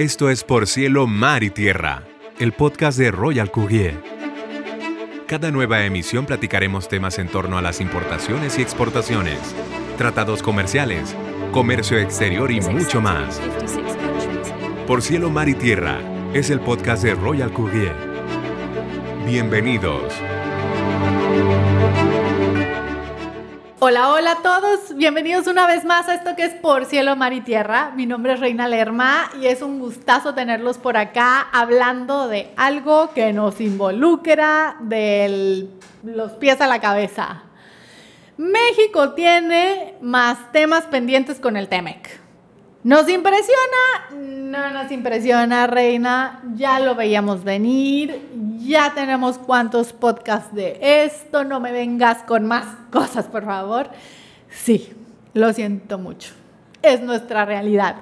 Esto es Por Cielo, Mar y Tierra, el podcast de Royal Courier. Cada nueva emisión platicaremos temas en torno a las importaciones y exportaciones, tratados comerciales, comercio exterior y mucho más. Por Cielo, Mar y Tierra es el podcast de Royal Courier. Bienvenidos. Hola, hola a todos. Bienvenidos una vez más a esto que es Por Cielo, Mar y Tierra. Mi nombre es Reina Lerma y es un gustazo tenerlos por acá hablando de algo que nos involucra de los pies a la cabeza. México tiene más temas pendientes con el TEMEC. ¿Nos impresiona? No nos impresiona, Reina. Ya lo veíamos venir. Ya tenemos cuantos podcasts de esto. No me vengas con más cosas, por favor. Sí, lo siento mucho. Es nuestra realidad.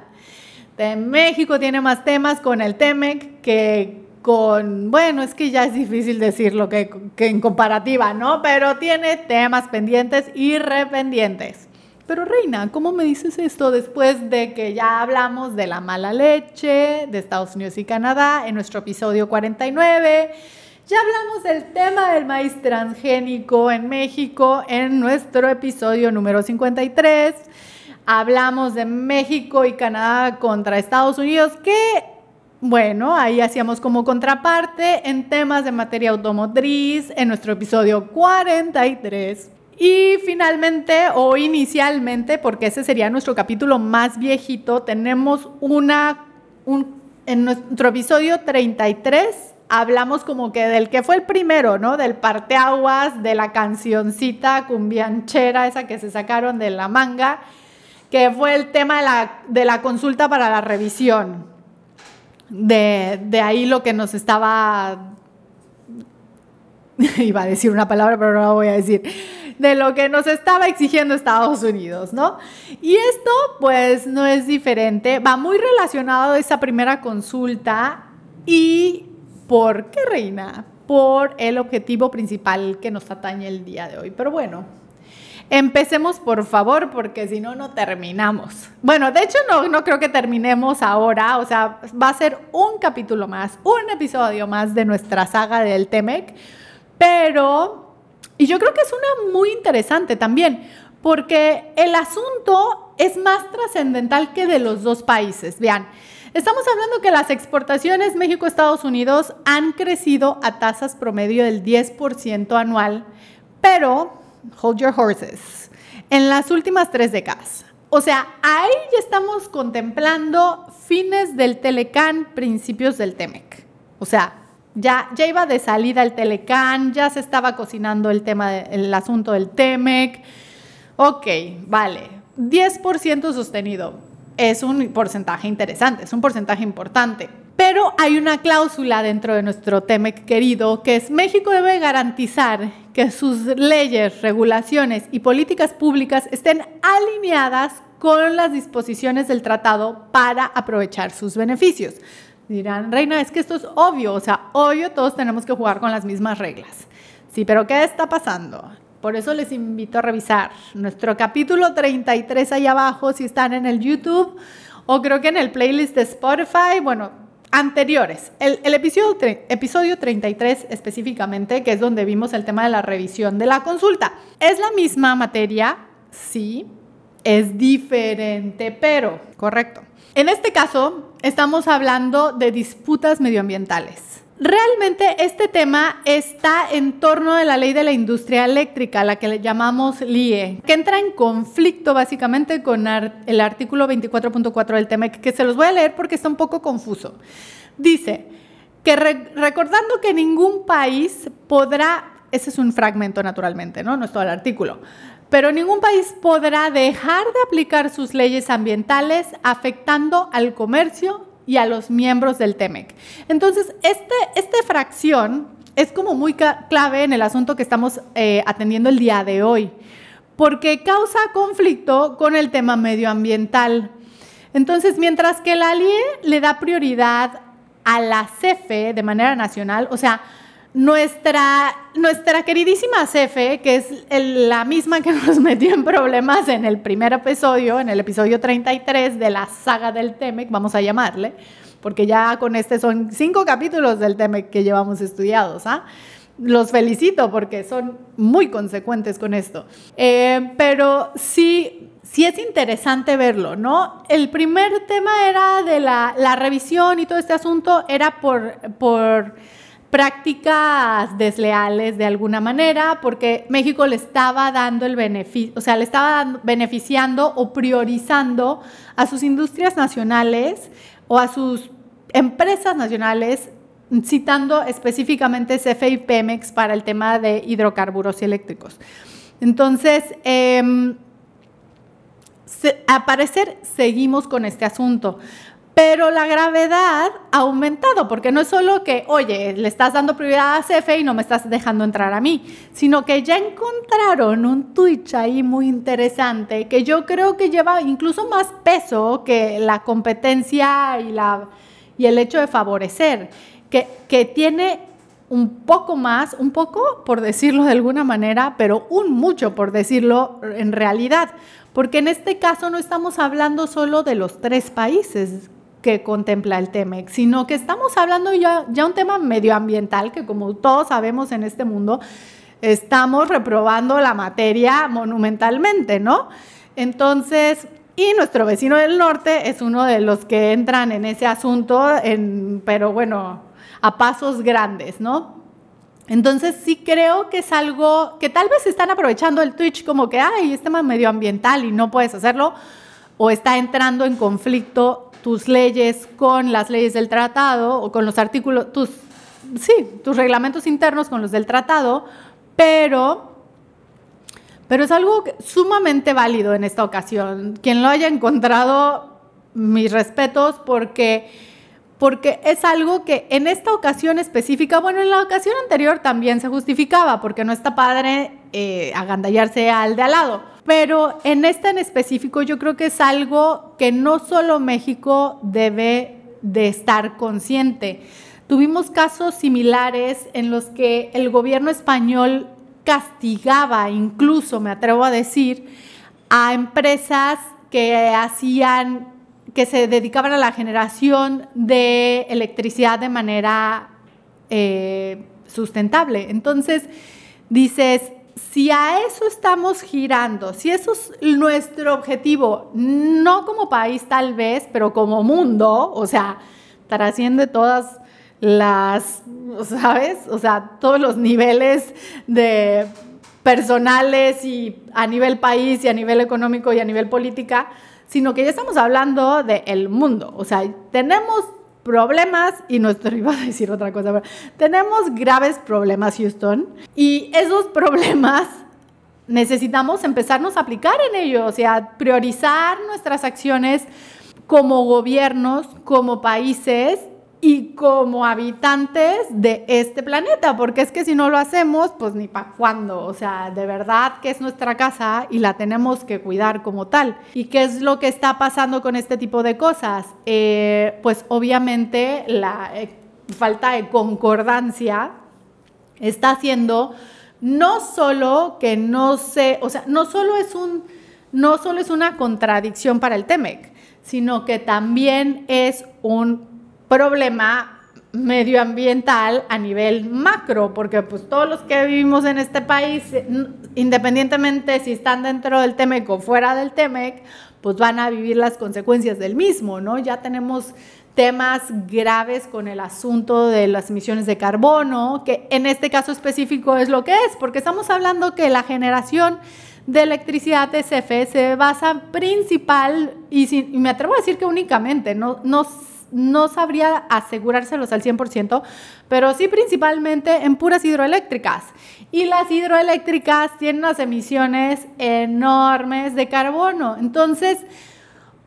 México tiene más temas con el TEMEC que con, bueno, es que ya es difícil decirlo que, que en comparativa, ¿no? Pero tiene temas pendientes y rependientes. Pero Reina, ¿cómo me dices esto después de que ya hablamos de la mala leche de Estados Unidos y Canadá en nuestro episodio 49? Ya hablamos del tema del maíz transgénico en México en nuestro episodio número 53. Hablamos de México y Canadá contra Estados Unidos, que bueno, ahí hacíamos como contraparte en temas de materia automotriz en nuestro episodio 43. Y finalmente, o inicialmente, porque ese sería nuestro capítulo más viejito, tenemos una, un, en nuestro episodio 33, hablamos como que del que fue el primero, ¿no? Del parteaguas, de la cancioncita cumbianchera, esa que se sacaron de la manga, que fue el tema de la, de la consulta para la revisión. De, de ahí lo que nos estaba... Iba a decir una palabra, pero no la voy a decir de lo que nos estaba exigiendo Estados Unidos, ¿no? Y esto pues no es diferente, va muy relacionado a esa primera consulta y ¿por qué, Reina? Por el objetivo principal que nos atañe el día de hoy. Pero bueno, Empecemos por favor, porque si no, no terminamos. Bueno, de hecho no, no creo que terminemos ahora, o sea, va a ser un capítulo más, un episodio más de nuestra saga del Temec, pero y yo creo que es una muy interesante también, porque el asunto es más trascendental que de los dos países. Vean, estamos hablando que las exportaciones México-Estados Unidos han crecido a tasas promedio del 10% anual, pero, hold your horses, en las últimas tres décadas. O sea, ahí ya estamos contemplando fines del Telecán, principios del Temec. O sea, ya, iba de salida el Telecán, ya se estaba cocinando el tema del asunto del Temec. Ok, vale, 10% sostenido. Es un porcentaje interesante, es un porcentaje importante. Pero hay una cláusula dentro de nuestro TEMEC querido que es México debe garantizar que sus leyes, regulaciones y políticas públicas estén alineadas con las disposiciones del tratado para aprovechar sus beneficios. Dirán, Reina, es que esto es obvio, o sea, obvio todos tenemos que jugar con las mismas reglas. Sí, pero ¿qué está pasando? Por eso les invito a revisar nuestro capítulo 33 ahí abajo, si están en el YouTube o creo que en el playlist de Spotify, bueno, anteriores. El, episodio, episodio 33 específicamente, que es donde vimos el tema de la revisión de la consulta. Es la misma materia, sí, es diferente, pero, correcto. En este caso, estamos hablando de disputas medioambientales. Realmente este tema está en torno de la ley de la industria eléctrica, la que le llamamos LIE, que entra en conflicto básicamente con el artículo 24.4 del tema, que se los voy a leer porque está un poco confuso. Dice que recordando que ningún país podrá, ese es un fragmento naturalmente, ¿no? No es todo el artículo, pero ningún país podrá dejar de aplicar sus leyes ambientales afectando al comercio y a los miembros del TEMEC. Entonces, este, esta fracción es como muy clave en el asunto que estamos eh, atendiendo el día de hoy, porque causa conflicto con el tema medioambiental. Entonces, mientras que la LIE le da prioridad a la CFE de manera nacional, o sea, nuestra, nuestra queridísima Cefe, que es la misma que nos metió en problemas en el primer episodio, en el episodio 33 de la saga del Temec, vamos a llamarle, porque ya con este son cinco capítulos del Temec que llevamos estudiados, ¿ah? Los felicito porque son muy consecuentes con esto. Eh, pero sí, sí es interesante verlo, ¿no? El primer tema era de la, la revisión y todo este asunto era por... por prácticas desleales de alguna manera, porque México le estaba dando el beneficio, o sea, le estaba beneficiando o priorizando a sus industrias nacionales o a sus empresas nacionales, citando específicamente CFE y Pemex para el tema de hidrocarburos y eléctricos. Entonces, eh, a parecer seguimos con este asunto. Pero la gravedad ha aumentado, porque no es solo que, oye, le estás dando prioridad a CFE y no me estás dejando entrar a mí, sino que ya encontraron un Twitch ahí muy interesante que yo creo que lleva incluso más peso que la competencia y, la, y el hecho de favorecer, que, que tiene un poco más, un poco por decirlo de alguna manera, pero un mucho por decirlo en realidad. Porque en este caso no estamos hablando solo de los tres países que contempla el TEMEX, sino que estamos hablando ya, ya un tema medioambiental que como todos sabemos en este mundo, estamos reprobando la materia monumentalmente, ¿no? Entonces, y nuestro vecino del norte es uno de los que entran en ese asunto, en, pero bueno, a pasos grandes, ¿no? Entonces sí creo que es algo que tal vez están aprovechando el Twitch como que, ay, es tema medioambiental y no puedes hacerlo, o está entrando en conflicto tus leyes con las leyes del tratado o con los artículos, tus, sí, tus reglamentos internos con los del tratado, pero, pero es algo sumamente válido en esta ocasión. Quien lo haya encontrado, mis respetos, porque, porque es algo que en esta ocasión específica, bueno, en la ocasión anterior también se justificaba, porque no está padre eh, agandallarse al de al lado pero en este en específico yo creo que es algo que no solo México debe de estar consciente. Tuvimos casos similares en los que el gobierno español castigaba, incluso me atrevo a decir, a empresas que hacían, que se dedicaban a la generación de electricidad de manera eh, sustentable. Entonces, dices, si a eso estamos girando, si eso es nuestro objetivo, no como país tal vez, pero como mundo, o sea, trasciende todas las, ¿sabes? O sea, todos los niveles de personales y a nivel país y a nivel económico y a nivel política, sino que ya estamos hablando del mundo. O sea, tenemos problemas, y nuestro iba a decir otra cosa, pero tenemos graves problemas, Houston, y esos problemas necesitamos empezarnos a aplicar en ellos, o sea, priorizar nuestras acciones como gobiernos, como países y como habitantes de este planeta, porque es que si no lo hacemos, pues ni para cuándo, o sea, de verdad que es nuestra casa y la tenemos que cuidar como tal. ¿Y qué es lo que está pasando con este tipo de cosas? Eh, pues obviamente la eh, falta de concordancia está haciendo no solo que no se, o sea, no solo es un, no solo es una contradicción para el TEMEC, sino que también es un problema medioambiental a nivel macro, porque pues todos los que vivimos en este país, independientemente si están dentro del TEMEC o fuera del TEMEC, pues van a vivir las consecuencias del mismo, ¿no? Ya tenemos temas graves con el asunto de las emisiones de carbono, que en este caso específico es lo que es, porque estamos hablando que la generación de electricidad SF se basa principal, y, y me atrevo a decir que únicamente, no, no no sabría asegurárselos al 100%, pero sí principalmente en puras hidroeléctricas. Y las hidroeléctricas tienen unas emisiones enormes de carbono. Entonces,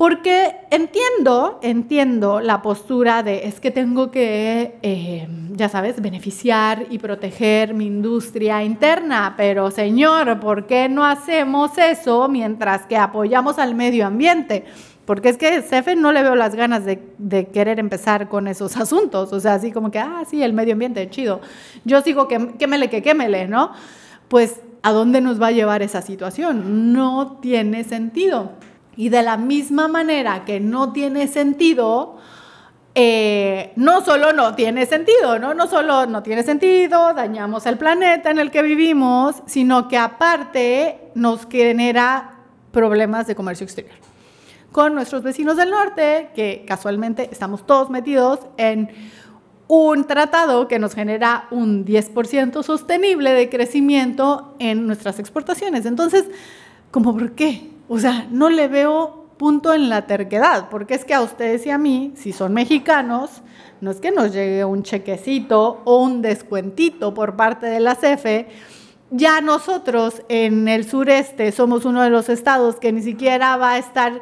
porque entiendo, entiendo la postura de es que tengo que, eh, ya sabes, beneficiar y proteger mi industria interna, pero señor, ¿por qué no hacemos eso mientras que apoyamos al medio ambiente? Porque es que CFE no le veo las ganas de, de, querer empezar con esos asuntos, o sea, así como que, ah, sí, el medio ambiente, chido. Yo sigo que quémele, que quémele, ¿no? Pues, ¿a dónde nos va a llevar esa situación? No tiene sentido. Y de la misma manera que no tiene sentido, eh, no solo no tiene sentido, ¿no? No solo no tiene sentido, dañamos el planeta en el que vivimos, sino que aparte nos genera problemas de comercio exterior. Con nuestros vecinos del norte, que casualmente estamos todos metidos en un tratado que nos genera un 10% sostenible de crecimiento en nuestras exportaciones. Entonces, ¿cómo por qué? O sea, no le veo punto en la terquedad, porque es que a ustedes y a mí, si son mexicanos, no es que nos llegue un chequecito o un descuentito por parte de la CFE, ya nosotros en el sureste somos uno de los estados que ni siquiera va a estar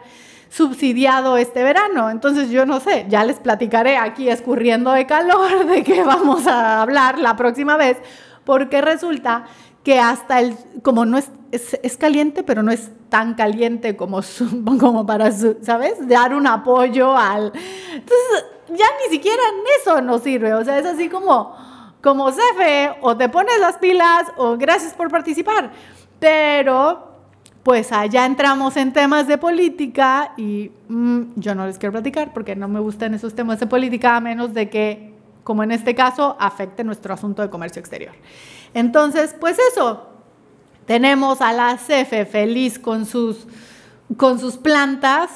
subsidiado este verano. Entonces yo no sé, ya les platicaré aquí escurriendo de calor de qué vamos a hablar la próxima vez, porque resulta que hasta el, como no es, es, caliente, pero no es tan caliente como, como para, ¿sabes? Dar un apoyo al... Entonces, ya ni siquiera en eso nos sirve, o sea, es así como, como CFE, o te pones las pilas, o gracias por participar, pero pues allá entramos en temas de política y mm, yo no les quiero platicar porque no me gustan esos temas de política a menos de que, como en este caso, afecte nuestro asunto de comercio exterior. Entonces, pues eso, tenemos a la CFE feliz con sus, con sus plantas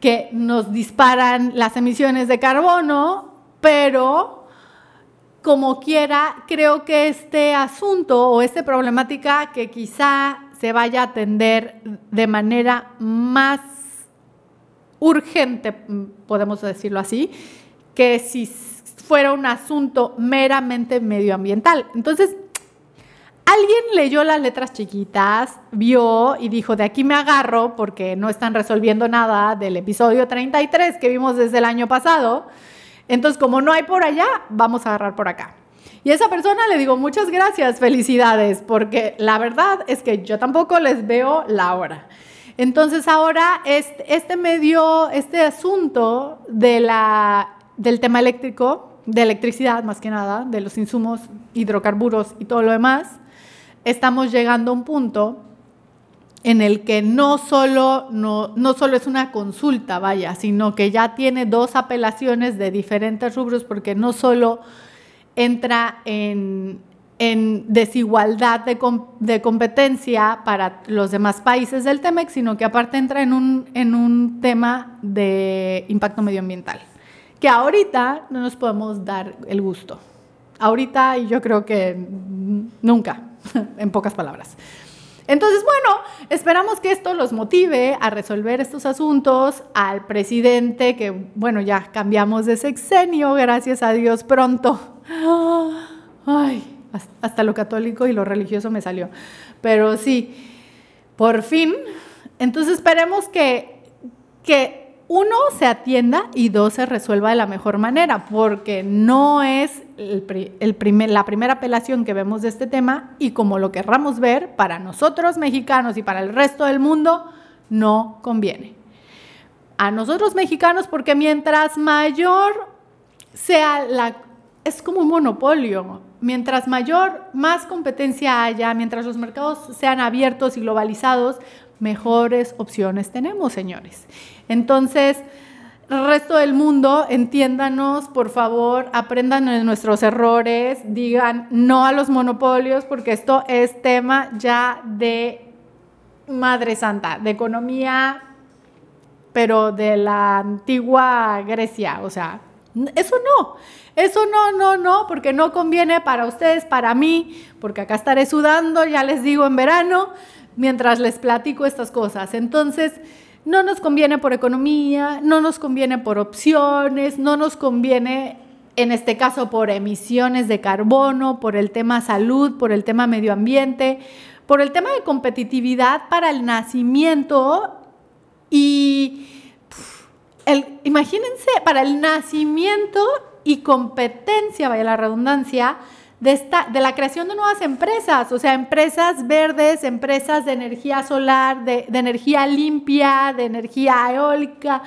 que nos disparan las emisiones de carbono, pero como quiera, creo que este asunto o esta problemática que quizá se vaya a atender de manera más urgente, podemos decirlo así, que si fuera un asunto meramente medioambiental. Entonces, Alguien leyó las letras chiquitas, vio y dijo, de aquí me agarro porque no están resolviendo nada del episodio 33 que vimos desde el año pasado. Entonces, como no hay por allá, vamos a agarrar por acá. Y esa persona le digo, muchas gracias, felicidades, porque la verdad es que yo tampoco les veo la hora. Entonces ahora este, este medio, este asunto de la, del tema eléctrico, de electricidad más que nada, de los insumos, hidrocarburos y todo lo demás, estamos llegando a un punto en el que no solo, no, no solo es una consulta, vaya, sino que ya tiene dos apelaciones de diferentes rubros, porque no solo entra en, en desigualdad de, de, competencia para los demás países del TEMEC, sino que aparte entra en un, en un tema de impacto medioambiental, que ahorita no nos podemos dar el gusto. Ahorita y yo creo que nunca. en pocas palabras. Entonces, bueno, esperamos que esto los motive a resolver estos asuntos, al presidente, que bueno, ya cambiamos de sexenio, gracias a Dios pronto. Ay, hasta lo católico y lo religioso me salió. Pero sí, por fin. Entonces esperemos que, que uno, se atienda y dos, se resuelva de la mejor manera, porque no es la primera apelación que vemos de este tema y como lo querramos ver, para nosotros mexicanos y para el resto del mundo, no conviene. A nosotros mexicanos, porque mientras mayor sea la... Es como un monopolio. Mientras mayor, más competencia haya, mientras los mercados sean abiertos y globalizados, mejores opciones tenemos, señores. Entonces, resto del mundo, entiéndanos, por favor, aprendan de nuestros errores, digan no a los monopolios, porque esto es tema ya de Madre Santa, de economía, pero de la antigua Grecia, o sea, eso no, eso no, no, no, porque no conviene para ustedes, para mí, porque acá estaré sudando, ya les digo, en verano, mientras les platico estas cosas. Entonces, no nos conviene por economía, no nos conviene por opciones, no nos conviene en este caso por emisiones de carbono, por el tema salud, por el tema medio ambiente, por el tema de competitividad para el nacimiento y el, imagínense, para el nacimiento y competencia, vaya la redundancia, de, la creación de nuevas empresas, o sea, empresas verdes, empresas de energía solar, de, de energía limpia, de energía eólica.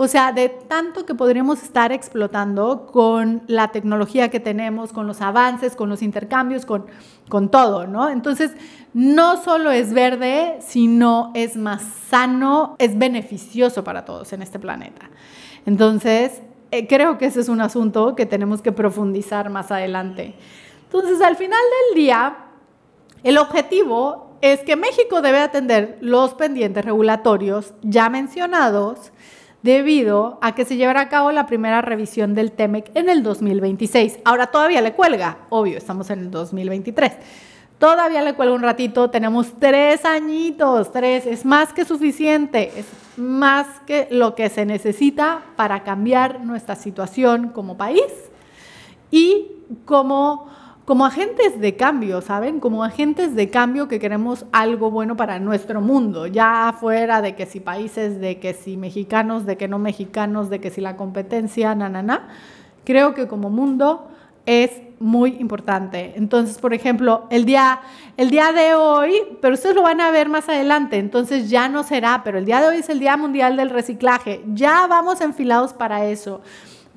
O sea, de tanto que podríamos estar explotando con la tecnología que tenemos, con los avances, con los intercambios, con, con todo, ¿no? Entonces, no solo es verde, sino es más sano, es beneficioso para todos en este planeta. Entonces, eh, creo que ese es un asunto que tenemos que profundizar más adelante. Entonces, al final del día, el objetivo es que México debe atender los pendientes regulatorios ya mencionados debido a que se llevará a cabo la primera revisión del TEMEC en el 2026. Ahora todavía le cuelga, obvio, estamos en el 2023. Todavía le cuelga un ratito, tenemos tres añitos, tres, es más que suficiente, es más que lo que se necesita para cambiar nuestra situación como país y como como agentes de cambio, ¿saben? Como agentes de cambio que queremos algo bueno para nuestro mundo, ya fuera de que si países, de que si mexicanos, de que no mexicanos, de que si la competencia, na, na. Creo que como mundo es muy importante. Entonces, por ejemplo, el día, el día de hoy, pero ustedes lo van a ver más adelante, entonces ya no será, pero el día de hoy es el Día Mundial del Reciclaje. Ya vamos enfilados para eso.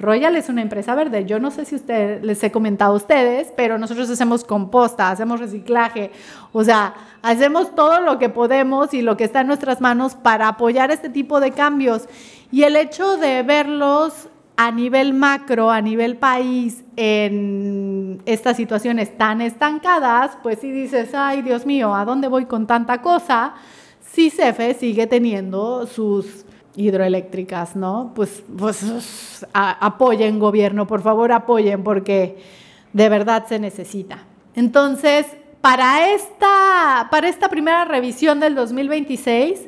Royal es una empresa verde. Yo no sé si usted, les he comentado a ustedes, pero nosotros hacemos composta, hacemos reciclaje, o sea, hacemos todo lo que podemos y lo que está en nuestras manos para apoyar este tipo de cambios. Y el hecho de verlos a nivel macro, a nivel país, en estas situaciones tan estancadas, pues si dices, ay Dios mío, ¿a dónde voy con tanta cosa? Si CEFE sigue teniendo sus hidroeléctricas, ¿no? Pues, pues apoyen gobierno, por favor apoyen porque de verdad se necesita. Entonces, para esta, para esta primera revisión del 2026,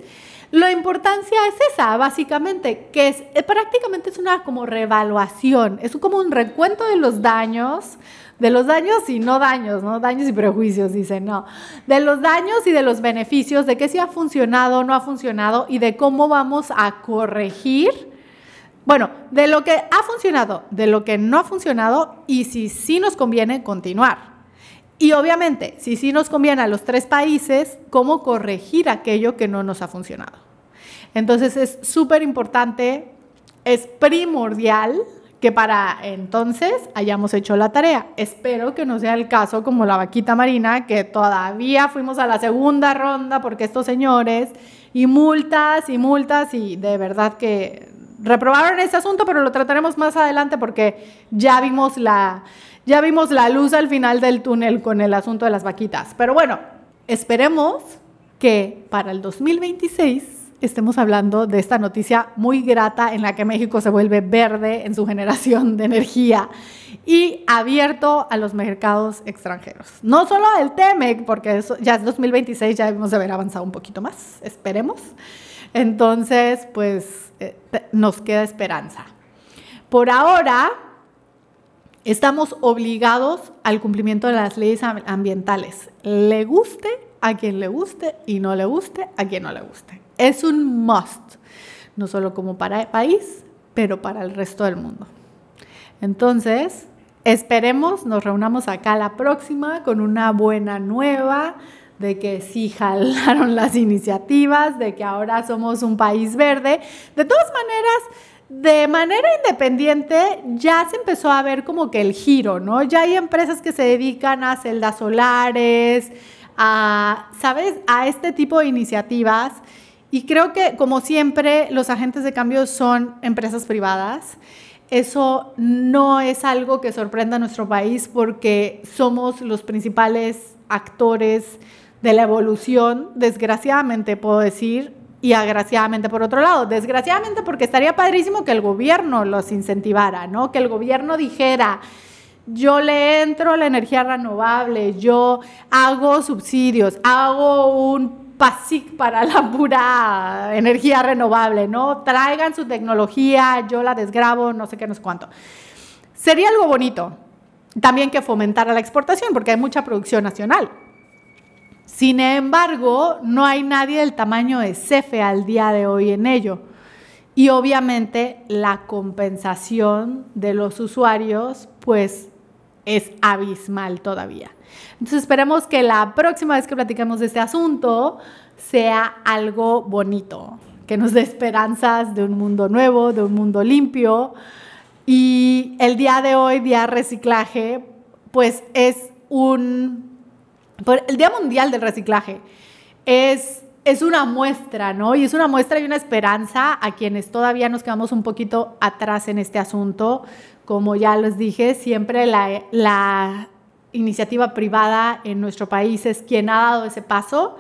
la importancia es esa, básicamente, que es eh, prácticamente es una como revaluación, es como un recuento de los daños, de los daños y no daños, ¿no? Daños y prejuicios, dicen, no. De los daños y de los beneficios, de qué si ha funcionado, no ha funcionado y de cómo vamos a corregir. Bueno, de lo que ha funcionado, de lo que no ha funcionado y si sí nos conviene continuar. Y obviamente, si sí nos conviene a los tres países, cómo corregir aquello que no nos ha funcionado. Entonces es súper importante, es primordial que para entonces hayamos hecho la tarea. Espero que no sea el caso como la vaquita marina, que todavía fuimos a la segunda ronda porque estos señores y multas y multas y de verdad que reprobaron ese asunto, pero lo trataremos más adelante porque ya vimos la ya vimos la luz al final del túnel con el asunto de las vaquitas. Pero bueno, esperemos que para el 2026 estemos hablando de esta noticia muy grata en la que México se vuelve verde en su generación de energía y abierto a los mercados extranjeros. No solo el TEMEC, porque eso ya es 2026, ya debemos de haber avanzado un poquito más, esperemos. Entonces, pues eh, nos queda esperanza. Por ahora, estamos obligados al cumplimiento de las leyes ambientales. Le guste a quien le guste y no le guste a quien no le guste. Es un must, no solo como para el país, pero para el resto del mundo. Entonces, esperemos, nos reunamos acá la próxima con una buena nueva de que sí jalaron las iniciativas, de que ahora somos un país verde. De todas maneras, de manera independiente ya se empezó a ver como que el giro, ¿no? Ya hay empresas que se dedican a celdas solares, a, ¿sabes? A este tipo de iniciativas y creo que, como siempre, los agentes de cambio son empresas privadas. Eso no es algo que sorprenda a nuestro país porque somos los principales actores de la evolución, desgraciadamente puedo decir, y agraciadamente por otro lado. Desgraciadamente porque estaría padrísimo que el gobierno los incentivara, ¿no? Que el gobierno dijera, yo le entro a la energía renovable, yo hago subsidios, hago un PASIC para la pura energía renovable, ¿no? Traigan su tecnología, yo la desgrabo, no sé qué, no sé cuánto. Sería algo bonito. También que fomentara la exportación, porque hay mucha producción nacional. Sin embargo, no hay nadie del tamaño de CEFE al día de hoy en ello. Y obviamente la compensación de los usuarios, pues es abismal todavía. Entonces esperemos que la próxima vez que platiquemos de este asunto sea algo bonito, que nos dé esperanzas de un mundo nuevo, de un mundo limpio. Y el día de hoy, día reciclaje, pues es un... El Día Mundial del Reciclaje es, es una muestra, ¿no? Y es una muestra y una esperanza a quienes todavía nos quedamos un poquito atrás en este asunto. Como ya les dije, siempre la, la iniciativa privada en nuestro país es quien ha dado ese paso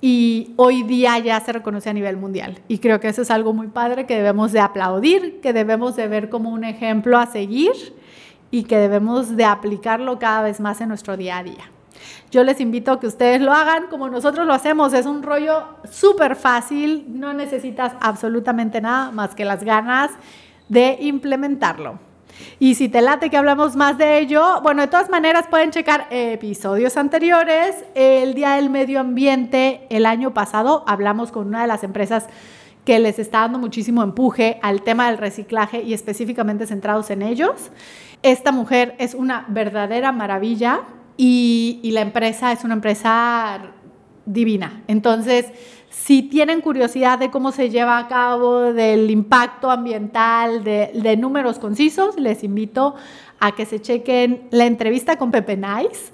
y hoy día ya se reconoce a nivel mundial. Y creo que eso es algo muy padre que debemos de aplaudir, que debemos de ver como un ejemplo a seguir y que debemos de aplicarlo cada vez más en nuestro día a día. Yo les invito a que ustedes lo hagan como nosotros lo hacemos. Es un rollo súper fácil, no necesitas absolutamente nada más que las ganas de implementarlo. Y si te late que hablamos más de ello, bueno, de todas maneras pueden checar episodios anteriores. El Día del Medio Ambiente, el año pasado, hablamos con una de las empresas que les está dando muchísimo empuje al tema del reciclaje y específicamente centrados en ellos. Esta mujer es una verdadera maravilla y, y la empresa es una empresa divina. Entonces, si tienen curiosidad de cómo se lleva a cabo, del impacto ambiental, de, números concisos, les invito a que se chequen la entrevista con Pepe Nice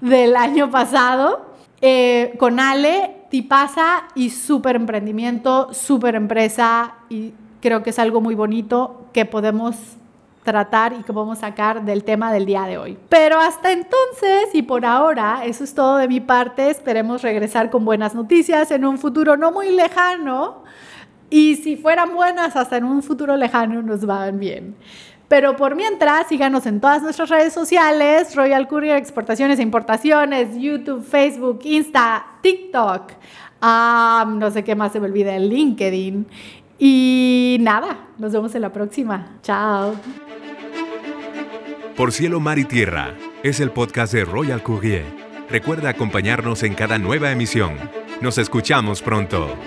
del año pasado eh, con Ale, Tipasa y súper emprendimiento, súper empresa y creo que es algo muy bonito que podemos tratar y que podemos sacar del tema del día de hoy. Pero hasta entonces y por ahora, eso es todo de mi parte. Esperemos regresar con buenas noticias en un futuro no muy lejano. Y si fueran buenas, hasta en un futuro lejano nos van bien. Pero por mientras, síganos en todas nuestras redes sociales, Royal Courier Exportaciones e Importaciones, YouTube, Facebook, Insta, TikTok. No sé qué más se me olvida, LinkedIn. Y nada, nos vemos en la próxima. Chao. Por cielo, mar y tierra es el podcast de Royal Courier. Recuerda acompañarnos en cada nueva emisión. Nos escuchamos pronto.